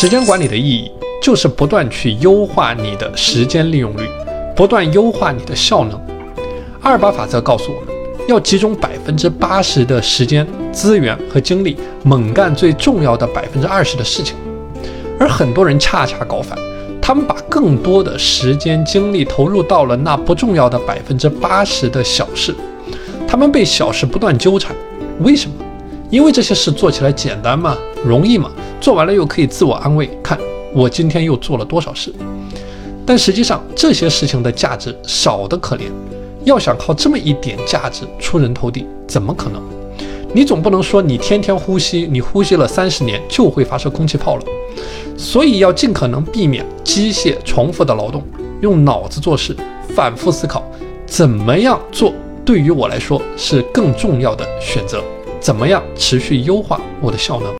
时间管理的意义就是不断去优化你的时间利用率，不断优化你的效能。二八法则告诉我们，要集中百分之八十的时间、资源和精力，猛干最重要的百分之二十的事情。而很多人恰恰搞反，他们把更多的时间精力投入到了那不重要的百分之八十的小事，他们被小事不断纠缠。为什么？因为这些事做起来简单嘛，容易嘛。做完了又可以自我安慰，看我今天又做了多少事。但实际上这些事情的价值少得可怜，要想靠这么一点价值出人头地，怎么可能？你总不能说你天天呼吸，你呼吸了三十年就会发射空气炮了。所以要尽可能避免机械重复的劳动，用脑子做事，反复思考怎么样做对于我来说是更重要的选择，怎么样持续优化我的效能。